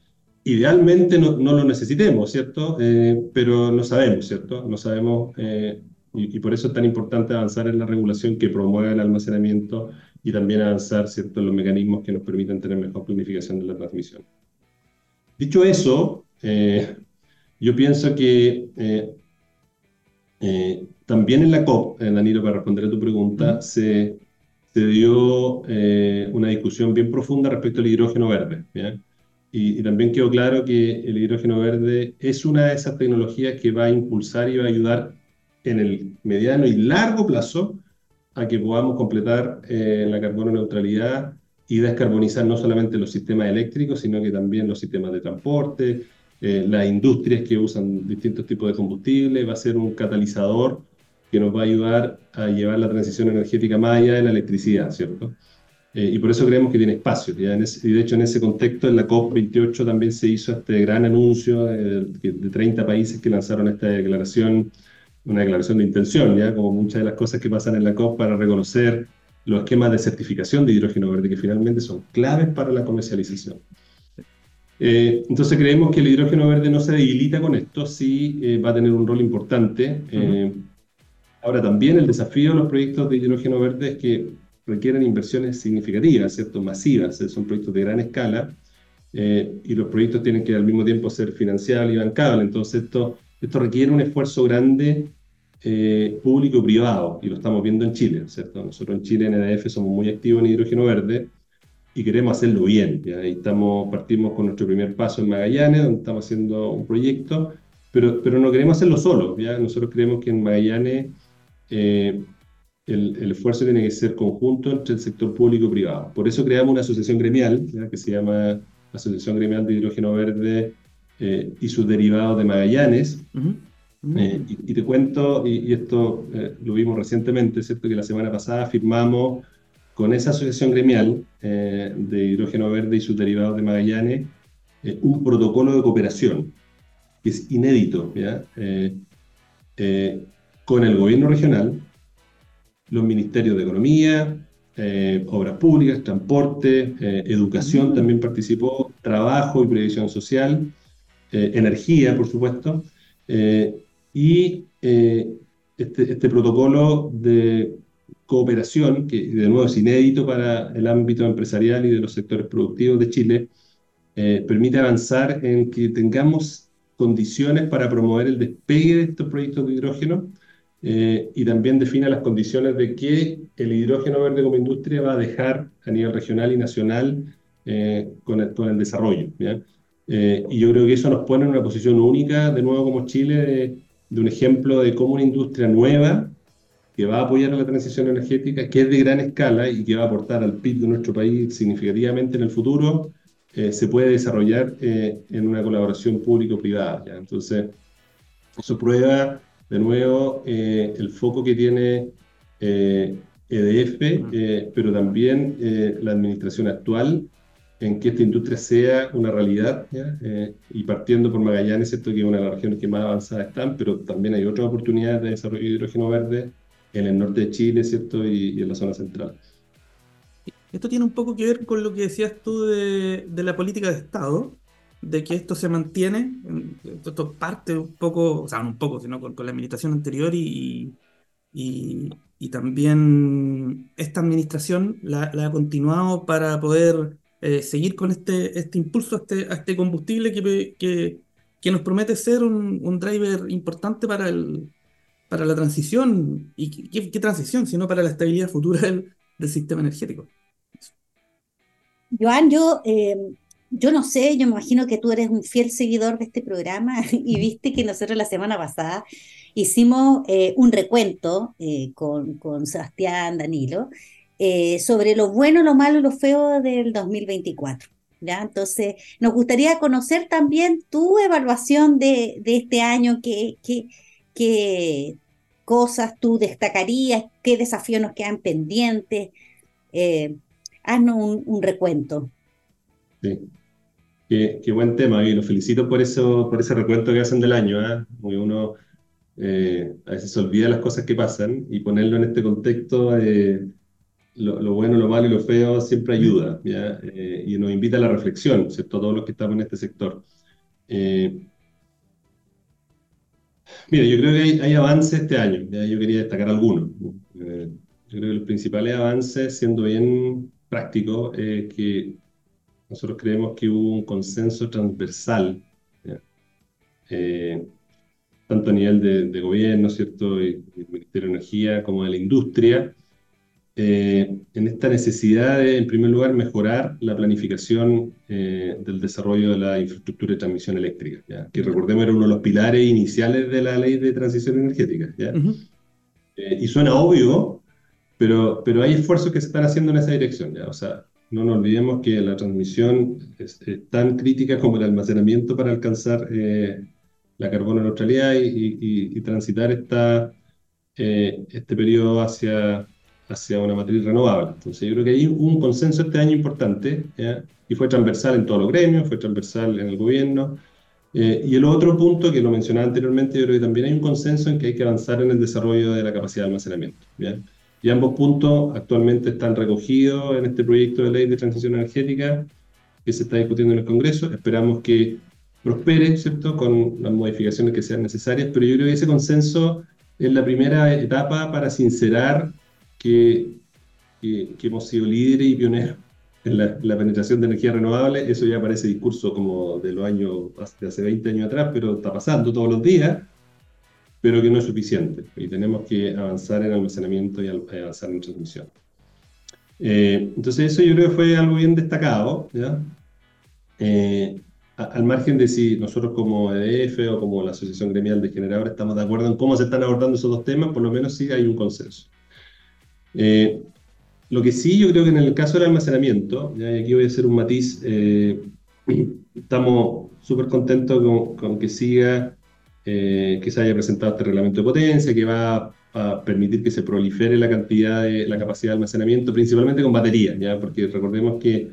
idealmente no, no, lo necesitemos, ¿cierto? Eh, pero no sabemos, ¿cierto? No sabemos, eh, y, por eso es tan importante avanzar en la regulación que promueva el almacenamiento y también avanzar, ¿cierto?, los mecanismos que nos permitan tener mejor planificación de la transmisión. Dicho eso, eh, yo pienso que también en la COP, Danilo, para responder a tu pregunta, se, se dio una discusión bien profunda respecto al hidrógeno verde. ¿bien? Y, también quedó claro que el hidrógeno verde es una de esas tecnologías que va a impulsar y va a ayudar en el mediano y largo plazo a que podamos completar eh, la carbono neutralidad y descarbonizar no solamente los sistemas eléctricos, sino que también los sistemas de transporte, eh, las industrias que usan distintos tipos de combustible, va a ser un catalizador que nos va a ayudar a llevar la transición energética más allá de la electricidad, ¿cierto? Eh, y por eso creemos que tiene espacio. y de hecho, en ese contexto, en la COP28 también se hizo este gran anuncio de, de 30 países que lanzaron esta declaración, una declaración de intención, ¿ya? como muchas de las cosas que pasan en la COP para reconocer los esquemas de certificación de hidrógeno verde, que finalmente son claves para la comercialización. Eh, entonces creemos que el hidrógeno verde no se debilita con esto, sí eh, va a tener un rol importante. Ahora también el desafío de los proyectos de hidrógeno verde es que requieren inversiones significativas, ¿cierto? Masivas, son proyectos de gran escala, y los proyectos tienen que al mismo tiempo ser financiables y bancables, entonces esto, esto requiere un esfuerzo grande público-privado, y lo estamos viendo en Chile, ¿cierto? Nosotros en Chile, en EDF, somos muy activos en hidrógeno verde, y queremos hacerlo bien. ¿ya? estamos, partimos con nuestro primer paso en Magallanes, donde estamos haciendo un proyecto, pero, pero no queremos hacerlo solo. ¿ya? Nosotros creemos que en Magallanes eh, el, el, esfuerzo tiene que ser conjunto entre el sector público y privado. Por eso creamos una asociación gremial, ¿ya? que se llama Asociación Gremial de Hidrógeno Verde eh, y sus derivados de Magallanes. Eh, y, te cuento, y, esto lo vimos recientemente, ¿cierto? Que la semana pasada firmamos con esa asociación gremial eh, de hidrógeno verde y sus derivados de Magallanes eh, un protocolo de cooperación que es inédito eh, con el gobierno regional, los ministerios de Economía, Obras Públicas, Transporte, Educación mm. también participó, Trabajo y Previsión Social, Energía, por supuesto, y este, este protocolo de cooperación, que de nuevo es inédito para el ámbito empresarial y de los sectores productivos de Chile, eh, permite avanzar en que tengamos condiciones para promover el despegue de estos proyectos de hidrógeno eh, y también defina las condiciones de que el hidrógeno verde como industria va a dejar a nivel regional y nacional eh, con, el, con, el, desarrollo. Y yo creo que eso nos pone en una posición única, de nuevo como Chile, de un ejemplo de cómo una industria nueva que va a apoyar a la transición energética, que es de gran escala y que va a aportar al PIB de nuestro país significativamente en el futuro, eh, se puede desarrollar eh, en una colaboración público-privada. Entonces, eso prueba de nuevo eh, el foco que tiene EDF, e pero también la administración actual en que esta industria sea una realidad, y partiendo por Magallanes, esto que es una de las regiones que más avanzadas están, pero también hay otras oportunidades de desarrollo de hidrógeno verde en el norte de Chile, ¿cierto? Y, en la zona central. Esto tiene un poco que ver con lo que decías tú de, la política de Estado, de que esto se mantiene, esto parte un poco, o sea, no un poco, sino con, la administración anterior y, y, también esta administración la, ha continuado para poder eh, seguir con este, este impulso a este, a este combustible que, que, que, nos promete ser un, un driver importante para el, para la transición, y qué, transición, sino para la estabilidad futura del, sistema energético. Joan, yo, eh, yo no sé, yo me imagino que tú eres un fiel seguidor de este programa y viste que nosotros la semana pasada hicimos eh, un recuento eh, con, con, Sebastián Danilo sobre lo bueno, lo malo y lo feo del 2024. ¿Ya? Entonces, nos gustaría conocer también tu evaluación de, este año, qué cosas tú destacarías, qué desafíos nos quedan pendientes. Eh, haznos un, recuento. Sí, qué, buen tema, y lo felicito por, eso, por ese recuento que hacen del año. ¿eh? uno eh, a veces se olvida las cosas que pasan y ponerlo en este contexto, eh, lo, lo, bueno, lo malo y lo feo siempre ayuda ¿ya? y nos invita a la reflexión, ¿cierto? Todos los que estamos en este sector. Mira, yo creo que hay, avances este año, yo quería destacar algunos. Eh, yo creo que los principales avances, siendo bien práctico, es que nosotros creemos que hubo un consenso transversal, eh, tanto a nivel de, gobierno, ¿cierto?, y, el Ministerio de Energía, como de la industria, eh, en esta necesidad de, en primer lugar, mejorar la planificación eh, del desarrollo de la infraestructura de transmisión eléctrica, que recordemos era uno de los pilares iniciales de la ley de transición energética. Eh, y suena obvio, pero, pero hay esfuerzos que se están haciendo en esa dirección. ¿ya? O sea, no nos olvidemos que la transmisión es, tan crítica como el almacenamiento para alcanzar la carbono neutralidad y, y, y transitar esta, este periodo hacia hacia una matriz renovable. Entonces yo creo que hay un consenso este año importante y fue transversal en todos los gremios, fue transversal en el gobierno. Eh, y el otro punto que lo mencionaba anteriormente, yo creo que también hay un consenso en que hay que avanzar en el desarrollo de la capacidad de almacenamiento. Y ambos puntos actualmente están recogidos en este proyecto de ley de transición energética que se está discutiendo en el Congreso. Esperamos que prospere, ¿cierto?, con las modificaciones que sean necesarias, pero yo creo que ese consenso es la primera etapa para sincerar que, hemos sido líderes y pioneros en la, penetración de energía renovable. Eso ya parece discurso como de los años, de hace 20 años atrás, pero está pasando todos los días, pero que no es suficiente. Y tenemos que avanzar en almacenamiento y avanzar en transmisión. Eh, entonces eso yo creo que fue algo bien destacado. Eh, al margen de si nosotros como EDF o como la Asociación Gremial de Generadores estamos de acuerdo en cómo se están abordando esos dos temas, por lo menos sí hay un consenso. Eh, lo que sí yo creo que en el caso del almacenamiento, y aquí voy a hacer un matiz, eh, estamos súper contentos con, que siga, eh, que se haya presentado este reglamento de potencia, que va a permitir que se prolifere la cantidad de la capacidad de almacenamiento, principalmente con baterías, ¿ya? porque recordemos que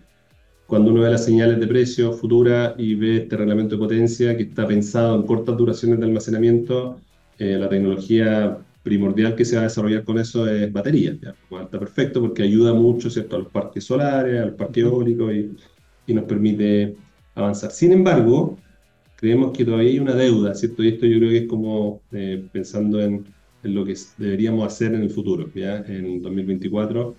cuando uno ve las señales de precio futura y ve este reglamento de potencia que está pensado en cortas duraciones de almacenamiento, eh, la tecnología primordial que se va a desarrollar con eso es batería. ¿ya? está perfecto porque ayuda mucho ¿cierto? a los parques solares, al parque eólico y, y, nos permite avanzar. Sin embargo, creemos que todavía hay una deuda, ¿cierto? y esto yo creo que es como eh, pensando en, en, lo que deberíamos hacer en el futuro, ¿ya? en 2024.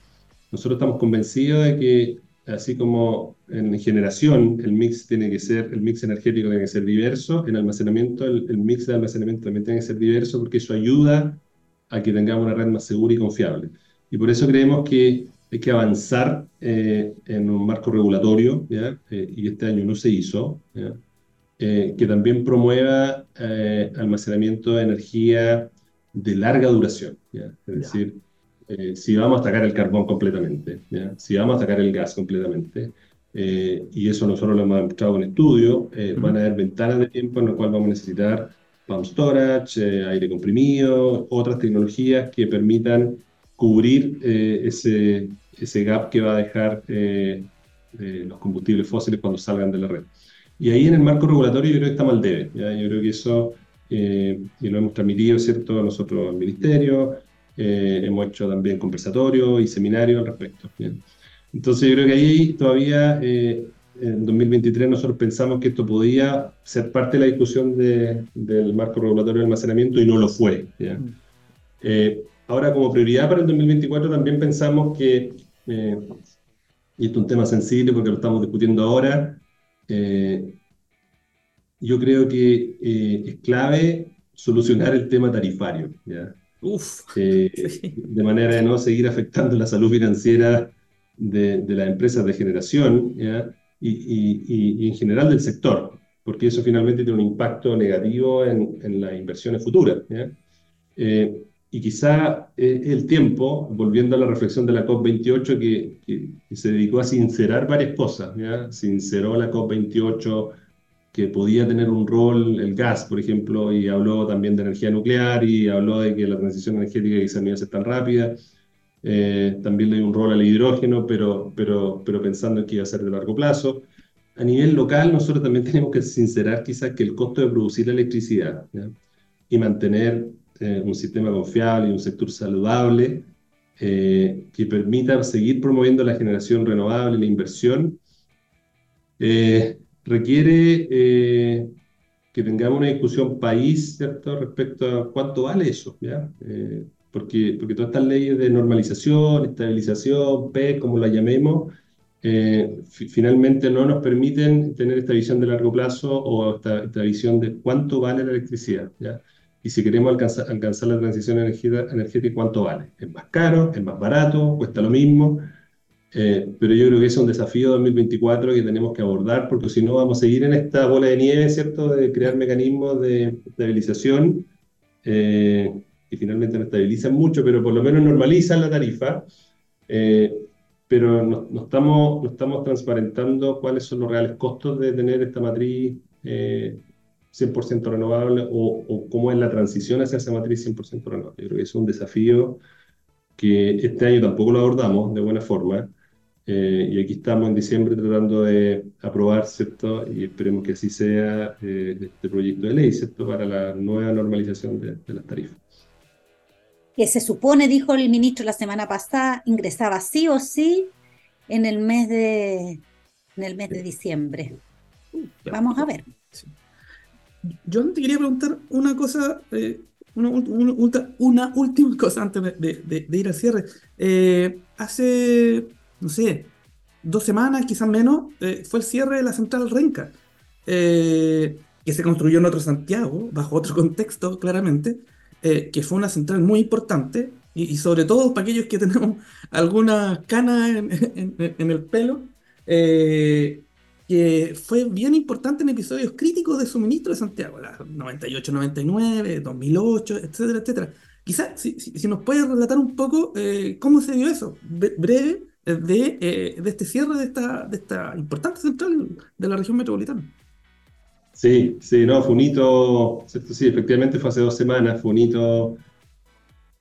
Nosotros estamos convencidos de que así como en generación el mix tiene que ser, el mix energético tiene que ser diverso, en almacenamiento el, mix de almacenamiento también tiene que ser diverso porque eso ayuda a que tengamos una red más segura y confiable. Y por eso creemos que hay que avanzar eh, en un marco regulatorio, ¿ya? Eh, y este año no se hizo, eh, que también promueva almacenamiento de energía de larga duración, ¿ya? es decir, eh, si vamos a sacar el carbón completamente, si vamos a sacar el gas completamente, eh, y eso nosotros lo hemos demostrado en estudio, eh, van a haber ventanas de tiempo en las cuales vamos a necesitar pump storage, aire comprimido, otras tecnologías que permitan cubrir ese, ese gap que va a dejar los combustibles fósiles cuando salgan de la red. Y ahí en el marco regulatorio yo creo que estamos al debe. Yo creo que eso, y lo hemos transmitido, ¿cierto?, nosotros al Ministerio, eh, hemos hecho también conversatorios y seminarios al respecto. Entonces yo creo que ahí todavía eh, en 2023 nosotros pensamos que esto podía ser parte de la discusión del marco regulatorio de almacenamiento y no lo fue. Mm. Eh, ahora como prioridad para el 2024 también pensamos que, y esto es un tema sensible porque lo estamos discutiendo ahora, yo creo que es clave solucionar el tema tarifario. ¿ya? Uf, eh, de manera de no seguir afectando la salud financiera de, de las empresas de generación Y, y, y, en general del sector, porque eso finalmente tiene un impacto negativo en, en las inversiones futuras. Eh, y quizá el tiempo, volviendo a la reflexión de la COP28, que, que, se dedicó a sincerar varias cosas. Sinceró la COP28 que podía tener un rol el gas, por ejemplo, y habló también de energía nuclear y habló de que la transición energética quizás no iba a ser tan rápida. Eh, también le un rol al hidrógeno, pero, pero, pero pensando en que iba a ser de largo plazo. A nivel local, nosotros también tenemos que sincerar quizás que el costo de producir electricidad y mantener eh, un sistema confiable y un sector saludable eh, que permita seguir promoviendo la generación renovable, la inversión, requiere eh, que tengamos una discusión país, ¿cierto?, respecto a cuánto vale eso, ¿ya? Porque, porque todas estas leyes de normalización, estabilización, P, como la llamemos, eh, finalmente no nos permiten tener esta visión de largo plazo o esta, esta, visión de cuánto vale la electricidad, ¿ya? Y si queremos alcanzar, alcanzar la transición energética, ¿cuánto vale? ¿Es más caro? ¿Es más barato? ¿Cuesta lo mismo? Eh, pero yo creo que es un desafío 2024 que tenemos que abordar, porque si no vamos a seguir en esta bola de nieve, ¿cierto?, de crear mecanismos de estabilización eh, que finalmente no estabilizan mucho, pero por lo menos normalizan la tarifa, eh, pero no, no, estamos, no estamos transparentando cuáles son los reales costos de tener esta matriz 100% renovable o, o, cómo es la transición hacia esa matriz 100% renovable. Yo creo que es un desafío que este año tampoco lo abordamos de buena forma. Eh, y aquí estamos en diciembre tratando de aprobar, ¿cierto? Y esperemos que así sea eh, este proyecto de ley, ¿cierto? Para la nueva normalización de, las tarifas. Que se supone, dijo el ministro la semana pasada, ingresaba sí o sí en el mes de, en el mes de diciembre. Vamos a ver. Yo te quería preguntar una cosa, eh, una, una, última cosa antes de, ir al cierre. Eh, hace, no sé, dos semanas, quizás menos, eh, fue el cierre de la central Renca, que se construyó en otro Santiago, bajo otro contexto, claramente, que fue una central muy importante, y, sobre todo para aquellos que tenemos alguna cana en, en el pelo, que fue bien importante en episodios críticos de suministro de Santiago, la 98, 99, 2008, etcétera, etcétera. Quizás si, nos puede relatar un poco eh, cómo se dio eso, breve, eh, de, eh, de, este cierre de esta, de esta importante central de la región metropolitana. Sí, sí, no, fue un hito, sí, efectivamente fue hace dos semanas, fue un hito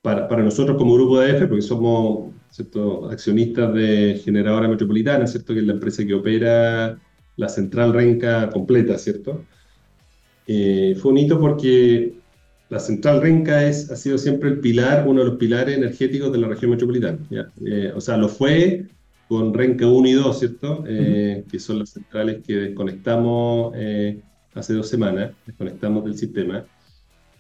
para, para nosotros como grupo de EFE, porque somos ¿cierto? accionistas de Generadora Metropolitana, ¿cierto? que es la empresa que opera la central Renca completa, ¿cierto? Eh, fue un hito porque la central Renca es, ha sido siempre el pilar, uno de los pilares energéticos de la región metropolitana. Eh, o sea, lo fue con Renca 1 y 2, ¿cierto? Eh, que son las centrales que desconectamos hace dos semanas, desconectamos del sistema.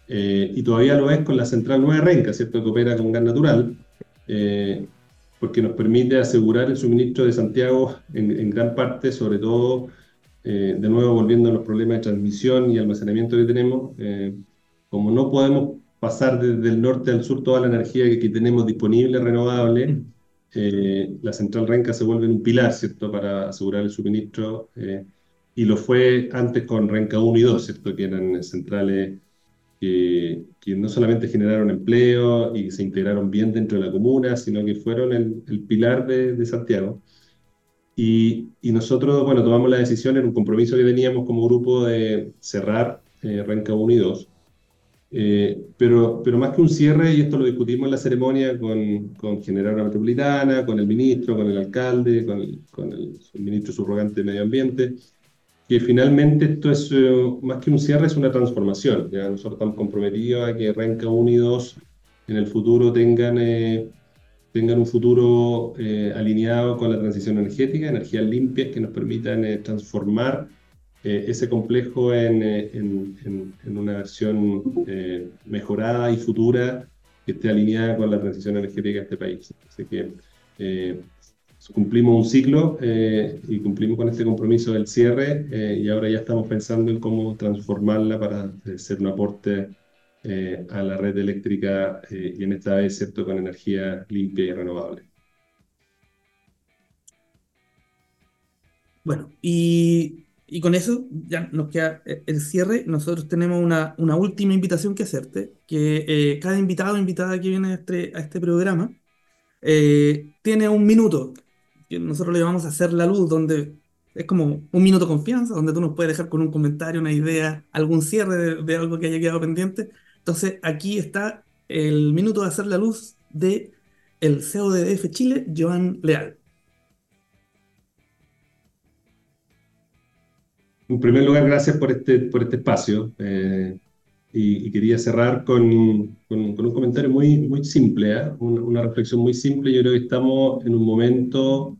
y todavía lo es con la central Nueva Renca, ¿cierto? Que opera con gas natural porque nos permite asegurar el suministro de Santiago en, gran parte, sobre todo, eh, de nuevo volviendo a los problemas de transmisión y almacenamiento que tenemos, eh, como no podemos pasar desde el norte al sur toda la energía que, tenemos disponible, renovable, eh, la central Renca se vuelve un pilar, ¿cierto?, para asegurar el suministro, y lo fue antes con Renca 1 y 2, ¿cierto?, que eran centrales que, no solamente generaron empleo y se integraron bien dentro de la comuna, sino que fueron el, pilar de, Santiago. Y, nosotros, bueno, tomamos la decisión en un compromiso que teníamos como grupo de cerrar eh, Renca 1 y 2. Eh, pero, pero más que un cierre, y esto lo discutimos en la ceremonia con, con General Metropolitana, con el ministro, con el alcalde, con el, con el ministro subrogante de Medio Ambiente, que finalmente esto es eh, más que un cierre, es una transformación. ¿ya? Nosotros estamos comprometidos a que Renca 1 y 2 en el futuro tengan, eh, tengan un futuro eh, alineado con la transición energética, energías limpias que nos permitan transformar ese complejo en, en, en una versión mejorada y futura que esté alineada con la transición energética de este país. Así que cumplimos un ciclo eh, y cumplimos con este compromiso del cierre eh, y ahora ya estamos pensando en cómo transformarla para eh, ser un aporte a la red eléctrica y en esta vez, ¿cierto?, con energía limpia y renovable. Bueno, y, y, con eso ya nos queda el cierre. Nosotros tenemos una, una última invitación que hacerte, que cada invitado o invitada que viene a este, a este programa tiene un minuto que nosotros le llamamos hacer la luz, donde es como un minuto de confianza, donde tú nos puedes dejar con un comentario, una idea, algún cierre de, algo que haya quedado pendiente. Entonces, aquí está el minuto de hacer la luz de el CEO de DF Chile, Joan Leal. En primer lugar, gracias por este, por este espacio. Eh, y, quería cerrar con, con, un comentario muy, muy simple, ¿eh? una, reflexión muy simple. Yo creo que estamos en un momento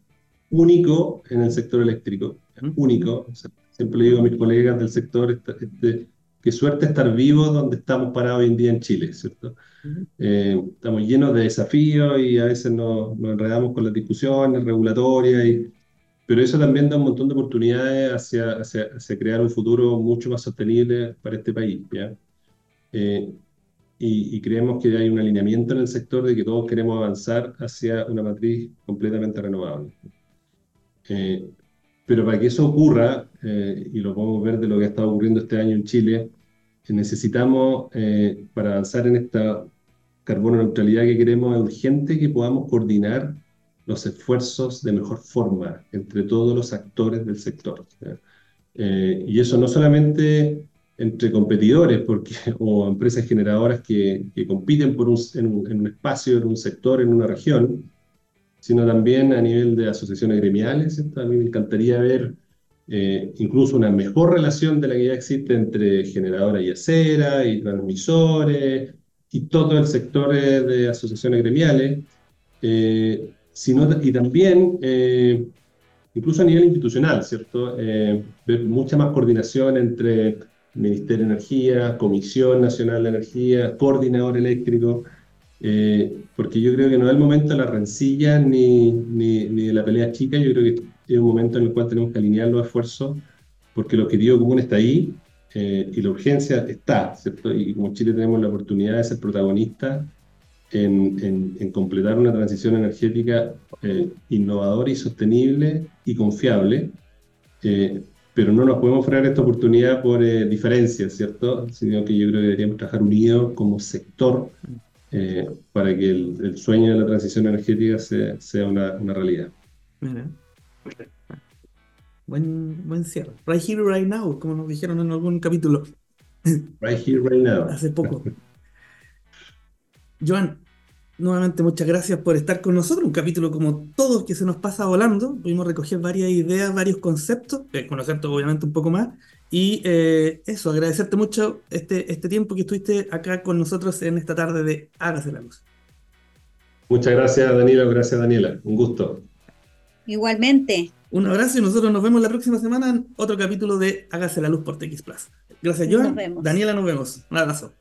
único en el sector eléctrico, único. siempre le digo a mis colegas del sector, este, qué suerte estar vivos donde estamos parados hoy en día en Chile, ¿cierto? Eh, estamos llenos de desafíos y a veces nos, nos enredamos con las discusiones regulatorias, y, pero eso también da un montón de oportunidades hacia, hacia, hacia crear un futuro mucho más sostenible para este país, ¿ya? Eh, y, y, creemos que hay un alineamiento en el sector de que todos queremos avanzar hacia una matriz completamente renovable. Eh, pero para que eso ocurra, eh, y lo podemos ver de lo que ha estado ocurriendo este año en Chile, necesitamos, eh, para avanzar en esta carbono neutralidad que queremos, es urgente que podamos coordinar los esfuerzos de mejor forma entre todos los actores del sector. y eso no solamente entre competidores porque, o empresas generadoras que, que compiten por un, en, un, en, un, espacio, en un sector, en una región, sino también a nivel de asociaciones gremiales. A mí me encantaría ver eh, incluso una mejor relación de la que ya existe entre generadora y acera y transmisores y todo el sector de asociaciones gremiales, eh, sino, y también eh, incluso a nivel institucional, ¿cierto? ver mucha más coordinación entre Ministerio de Energía, Comisión Nacional de Energía, Coordinador Eléctrico, eh, porque yo creo que no es el momento de la rencilla ni, ni, ni, de la pelea chica, yo creo que es un momento en el cual tenemos que alinear los esfuerzos, porque el objetivo común está ahí eh, y la urgencia está, ¿cierto? Y como Chile tenemos la oportunidad de ser protagonistas en, en, completar una transición energética eh, innovadora y sostenible y confiable, eh, pero no nos podemos frenar esta oportunidad por diferencias, ¿cierto? Sino que yo creo que deberíamos trabajar unidos como sector eh, para que el, sueño de la transición energética sea, una, realidad. Buen, buen cierre. Right here, right now, como nos dijeron en algún capítulo. Right here, right now. Hace poco. Joan, nuevamente muchas gracias por estar con nosotros. Un capítulo como todos que se nos pasa volando. Pudimos recoger varias ideas, varios conceptos, eh, conocer obviamente un poco más y eh, eso, agradecerte mucho este, este tiempo que estuviste acá con nosotros en esta tarde de Hágase la Luz. Muchas gracias, Danilo. Gracias, Daniela. Un gusto. Igualmente. Un abrazo y nosotros nos vemos la próxima semana en otro capítulo de Hágase la Luz por TX Plus. Gracias, Joan. Daniela, nos vemos. Un abrazo.